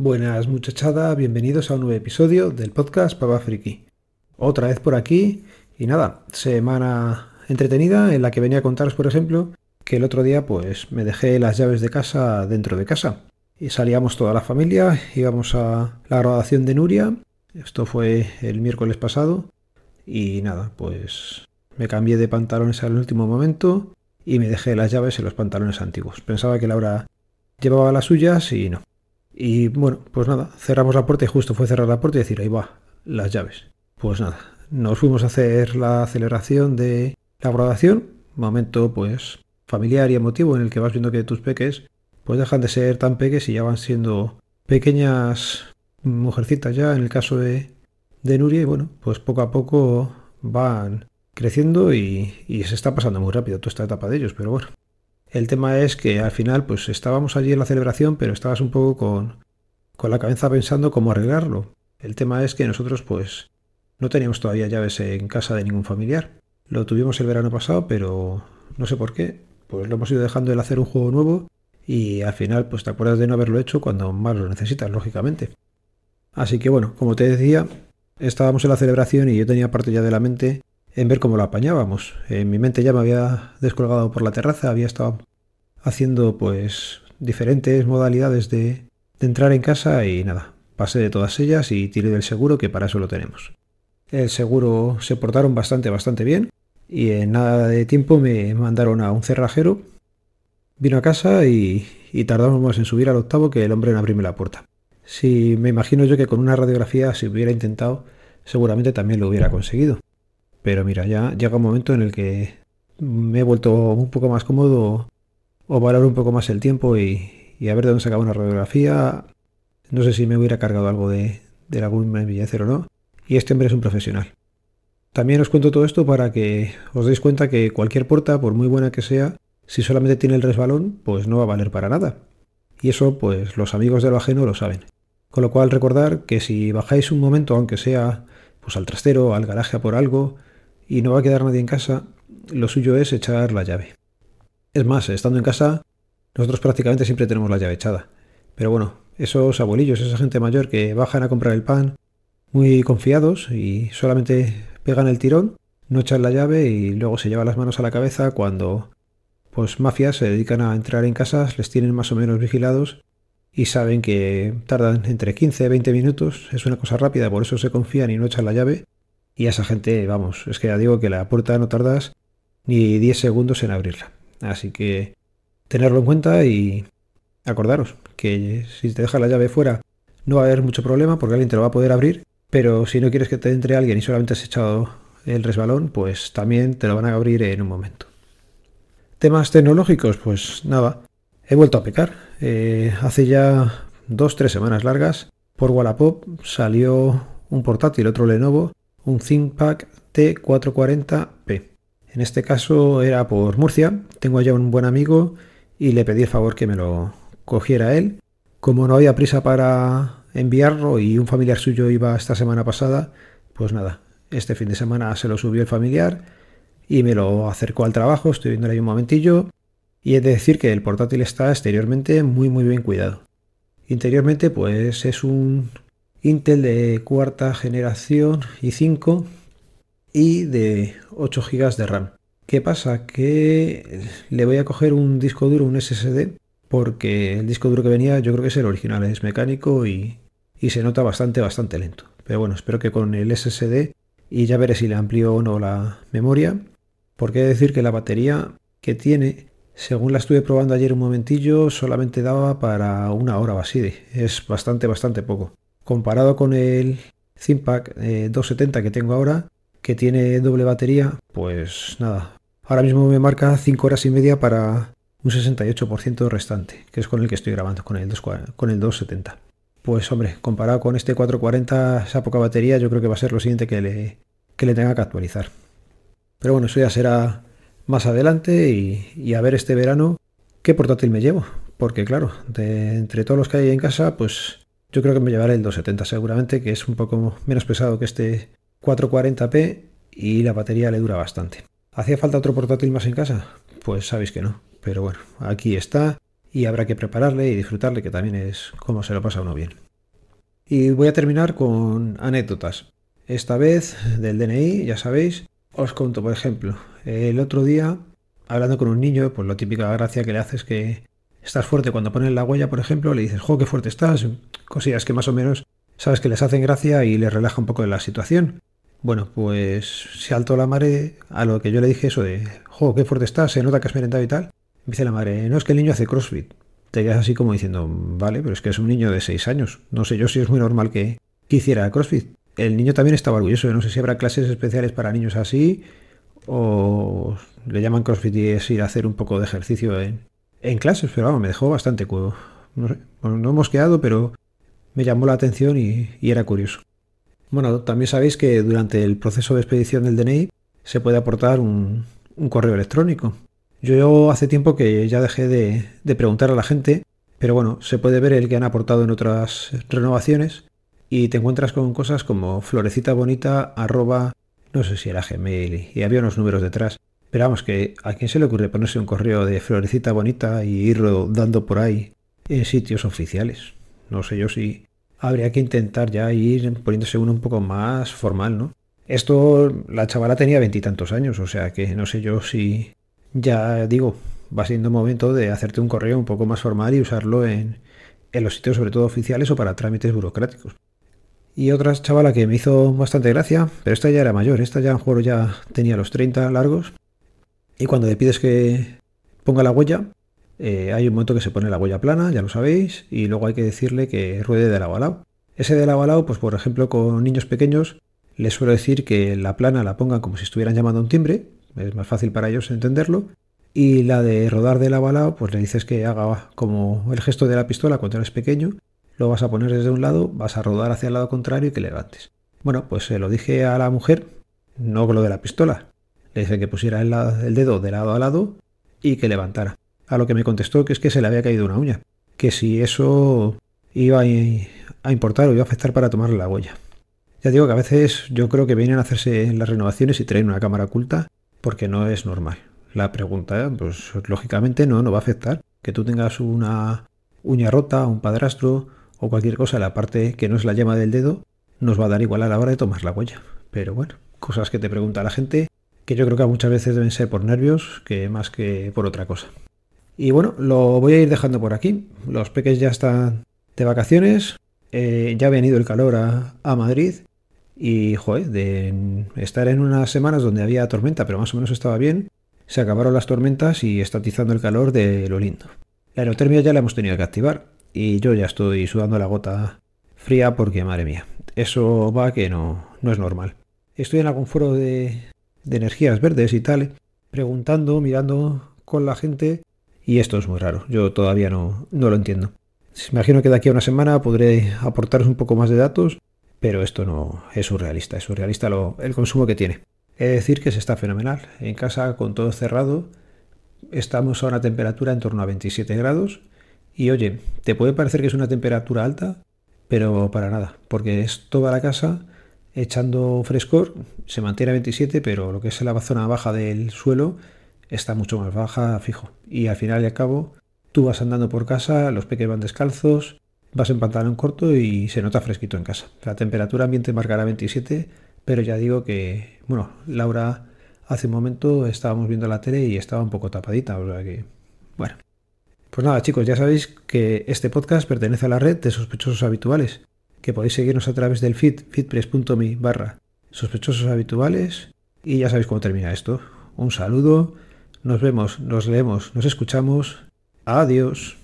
Buenas muchachada, bienvenidos a un nuevo episodio del podcast Papa Friki. Otra vez por aquí y nada, semana entretenida en la que venía a contaros, por ejemplo, que el otro día pues me dejé las llaves de casa dentro de casa y salíamos toda la familia, íbamos a la graduación de Nuria, esto fue el miércoles pasado y nada, pues me cambié de pantalones al último momento y me dejé las llaves en los pantalones antiguos. Pensaba que Laura llevaba las suyas y no. Y bueno, pues nada, cerramos la puerta y justo fue cerrar la puerta y decir, ahí va, las llaves. Pues nada, nos fuimos a hacer la celebración de la graduación, momento pues familiar y emotivo en el que vas viendo que tus peques pues dejan de ser tan peques y ya van siendo pequeñas mujercitas ya en el caso de, de Nuria. Y bueno, pues poco a poco van creciendo y, y se está pasando muy rápido toda esta etapa de ellos, pero bueno, el tema es que al final, pues estábamos allí en la celebración, pero estabas un poco con, con la cabeza pensando cómo arreglarlo. El tema es que nosotros, pues, no teníamos todavía llaves en casa de ningún familiar. Lo tuvimos el verano pasado, pero no sé por qué. Pues lo hemos ido dejando el hacer un juego nuevo y al final, pues te acuerdas de no haberlo hecho cuando más lo necesitas, lógicamente. Así que bueno, como te decía, estábamos en la celebración y yo tenía parte ya de la mente en ver cómo lo apañábamos. En mi mente ya me había descolgado por la terraza, había estado haciendo pues diferentes modalidades de, entrar en casa y nada, pasé de todas ellas y tiré del seguro que para eso lo tenemos. El seguro se portaron bastante, bastante bien y en nada de tiempo me mandaron a un cerrajero. Vino a casa y, y tardamos más en subir al octavo que el hombre en abrirme la puerta. Si me imagino yo que con una radiografía, si hubiera intentado, seguramente también lo hubiera conseguido. Pero mira, ya llega un momento en el que me he vuelto un poco más cómodo o valorar un poco más el tiempo y, a ver de dónde sacaba una radiografía. No sé si me hubiera cargado algo de, de algún o no. Y este hombre es un profesional. También os cuento todo esto para que os deis cuenta que cualquier puerta, por muy buena que sea, si solamente tiene el resbalón, pues no va a valer para nada. Y eso, pues los amigos de lo ajeno lo saben. Con lo cual recordar que si bajáis un momento, aunque sea pues al trastero, al garaje por algo, y no va a quedar nadie en casa, lo suyo es echar la llave. Es más, estando en casa, nosotros prácticamente siempre tenemos la llave echada. Pero bueno, esos abuelillos, esa gente mayor que bajan a comprar el pan muy confiados y solamente pegan el tirón, no echan la llave y luego se llevan las manos a la cabeza cuando pues mafias se dedican a entrar en casas, les tienen más o menos vigilados y saben que tardan entre 15 y 20 minutos, es una cosa rápida, por eso se confían y no echan la llave y a esa gente, vamos, es que ya digo que la puerta no tardas ni 10 segundos en abrirla. Así que tenerlo en cuenta y acordaros que si te dejas la llave fuera no va a haber mucho problema porque alguien te lo va a poder abrir, pero si no quieres que te entre alguien y solamente has echado el resbalón, pues también te lo van a abrir en un momento. Temas tecnológicos, pues nada, he vuelto a pecar. Eh, hace ya dos, tres semanas largas, por Wallapop salió un portátil, otro Lenovo, un ThinkPad T440P. En este caso era por Murcia, tengo ya un buen amigo y le pedí el favor que me lo cogiera él. Como no había prisa para enviarlo y un familiar suyo iba esta semana pasada, pues nada, este fin de semana se lo subió el familiar y me lo acercó al trabajo, estoy viendo ahí un momentillo y he de decir que el portátil está exteriormente muy muy bien cuidado. Interiormente pues es un Intel de cuarta generación i5 y de 8 GB de RAM. ¿Qué pasa? Que le voy a coger un disco duro, un SSD, porque el disco duro que venía yo creo que es el original, es mecánico y, y se nota bastante, bastante lento. Pero bueno, espero que con el SSD y ya veré si le amplío o no la memoria, porque he de decir que la batería que tiene, según la estuve probando ayer un momentillo, solamente daba para una hora o así. Es bastante, bastante poco comparado con el 270 eh, que tengo ahora, que tiene doble batería, pues nada. Ahora mismo me marca 5 horas y media para un 68% restante, que es con el que estoy grabando, con el, con el 270. Pues hombre, comparado con este 440, esa poca batería, yo creo que va a ser lo siguiente que le, que le tenga que actualizar. Pero bueno, eso ya será más adelante y, a ver este verano qué portátil me llevo. Porque claro, entre todos los que hay en casa, pues yo creo que me llevaré el 270 seguramente, que es un poco menos pesado que este 440p y la batería le dura bastante. ¿Hacía falta otro portátil más en casa? Pues sabéis que no. Pero bueno, aquí está y habrá que prepararle y disfrutarle, que también es como se lo pasa uno bien. Y voy a terminar con anécdotas. Esta vez del DNI, ya sabéis, os conto, por ejemplo, el otro día, hablando con un niño, pues lo típica gracia que le haces que estás fuerte cuando pones la huella, por ejemplo, le dices, jo, qué fuerte estás, cosillas que más o menos sabes que les hacen gracia y les relaja un poco de la situación. Bueno, pues se alto la madre a lo que yo le dije eso de, jo, qué fuerte estás, se nota que has merendado y tal. Me dice la madre, no es que el niño hace CrossFit. Te quedas así como diciendo, vale, pero es que es un niño de 6 años. No sé yo si es muy normal que, que hiciera CrossFit. El niño también estaba orgulloso. No sé si habrá clases especiales para niños así o le llaman CrossFit y es ir a hacer un poco de ejercicio en, en clases, pero vamos, me dejó bastante cuevo. No hemos quedado, pero me llamó la atención y, era curioso. Bueno, también sabéis que durante el proceso de expedición del DNI se puede aportar un, correo electrónico. Yo hace tiempo que ya dejé de, de, preguntar a la gente, pero bueno, se puede ver el que han aportado en otras renovaciones y te encuentras con cosas como florecita bonita arroba no sé si era Gmail y había unos números detrás. Pero vamos, que a quién se le ocurre ponerse un correo de florecita bonita y irlo dando por ahí en sitios oficiales. No sé yo si habría que intentar ya ir poniéndose uno un poco más formal, ¿no? Esto, la chavala tenía veintitantos años, o sea que no sé yo si ya digo, va siendo momento de hacerte un correo un poco más formal y usarlo en, en los sitios sobre todo oficiales o para trámites burocráticos. Y otra chavala que me hizo bastante gracia, pero esta ya era mayor, esta ya en juego ya tenía los 30 largos. Y cuando le pides que ponga la huella, eh, hay un momento que se pone la huella plana, ya lo sabéis, y luego hay que decirle que ruede de lado a. Ese de lado a pues por ejemplo con niños pequeños, les suelo decir que la plana la pongan como si estuvieran llamando a un timbre, es más fácil para ellos entenderlo. Y la de rodar de lado a pues le dices que haga como el gesto de la pistola cuando eres pequeño, lo vas a poner desde un lado, vas a rodar hacia el lado contrario y que levantes. Bueno, pues se lo dije a la mujer, no con lo de la pistola. Le que pusiera el, dedo de lado a lado y que levantara. A lo que me contestó que es que se le había caído una uña, que si eso iba a importar o iba a afectar para tomarle la huella. Ya digo que a veces yo creo que vienen a hacerse las renovaciones y traen una cámara oculta porque no es normal. La pregunta, pues lógicamente no, no va a afectar. Que tú tengas una uña rota, un padrastro o cualquier cosa, la parte que no es la llama del dedo, nos va a dar igual a la hora de tomar la huella. Pero bueno, cosas que te pregunta la gente que yo creo que muchas veces deben ser por nervios que más que por otra cosa. Y bueno, lo voy a ir dejando por aquí. Los peques ya están de vacaciones. Eh, ya ha venido el calor a, Madrid. Y, joder, de estar en unas semanas donde había tormenta, pero más o menos estaba bien, se acabaron las tormentas y está atizando el calor de lo lindo. La aerotermia ya la hemos tenido que activar. Y yo ya estoy sudando la gota fría porque, madre mía, eso va que no, no es normal. Estoy en algún foro de, de energías verdes y tal, preguntando, mirando con la gente y esto es muy raro, yo todavía no, no lo entiendo. Imagino que de aquí a una semana podré aportaros un poco más de datos, pero esto no es surrealista, es surrealista lo, el consumo que tiene. He de decir que se está fenomenal. En casa con todo cerrado estamos a una temperatura en torno a 27 grados y oye, te puede parecer que es una temperatura alta, pero para nada, porque es toda la casa echando frescor, se mantiene a 27, pero lo que es la zona baja del suelo está mucho más baja, fijo. Y al final y al cabo, tú vas andando por casa, los peques van descalzos, vas en pantalón corto y se nota fresquito en casa. La temperatura ambiente marcará 27, pero ya digo que, bueno, Laura hace un momento estábamos viendo la tele y estaba un poco tapadita, o sea que, bueno. Pues nada, chicos, ya sabéis que este podcast pertenece a la red de sospechosos habituales, que podéis seguirnos a través del feed, feedpress.me barra sospechosos habituales, y ya sabéis cómo termina esto. Un saludo nos vemos, nos leemos, nos escuchamos. Adiós.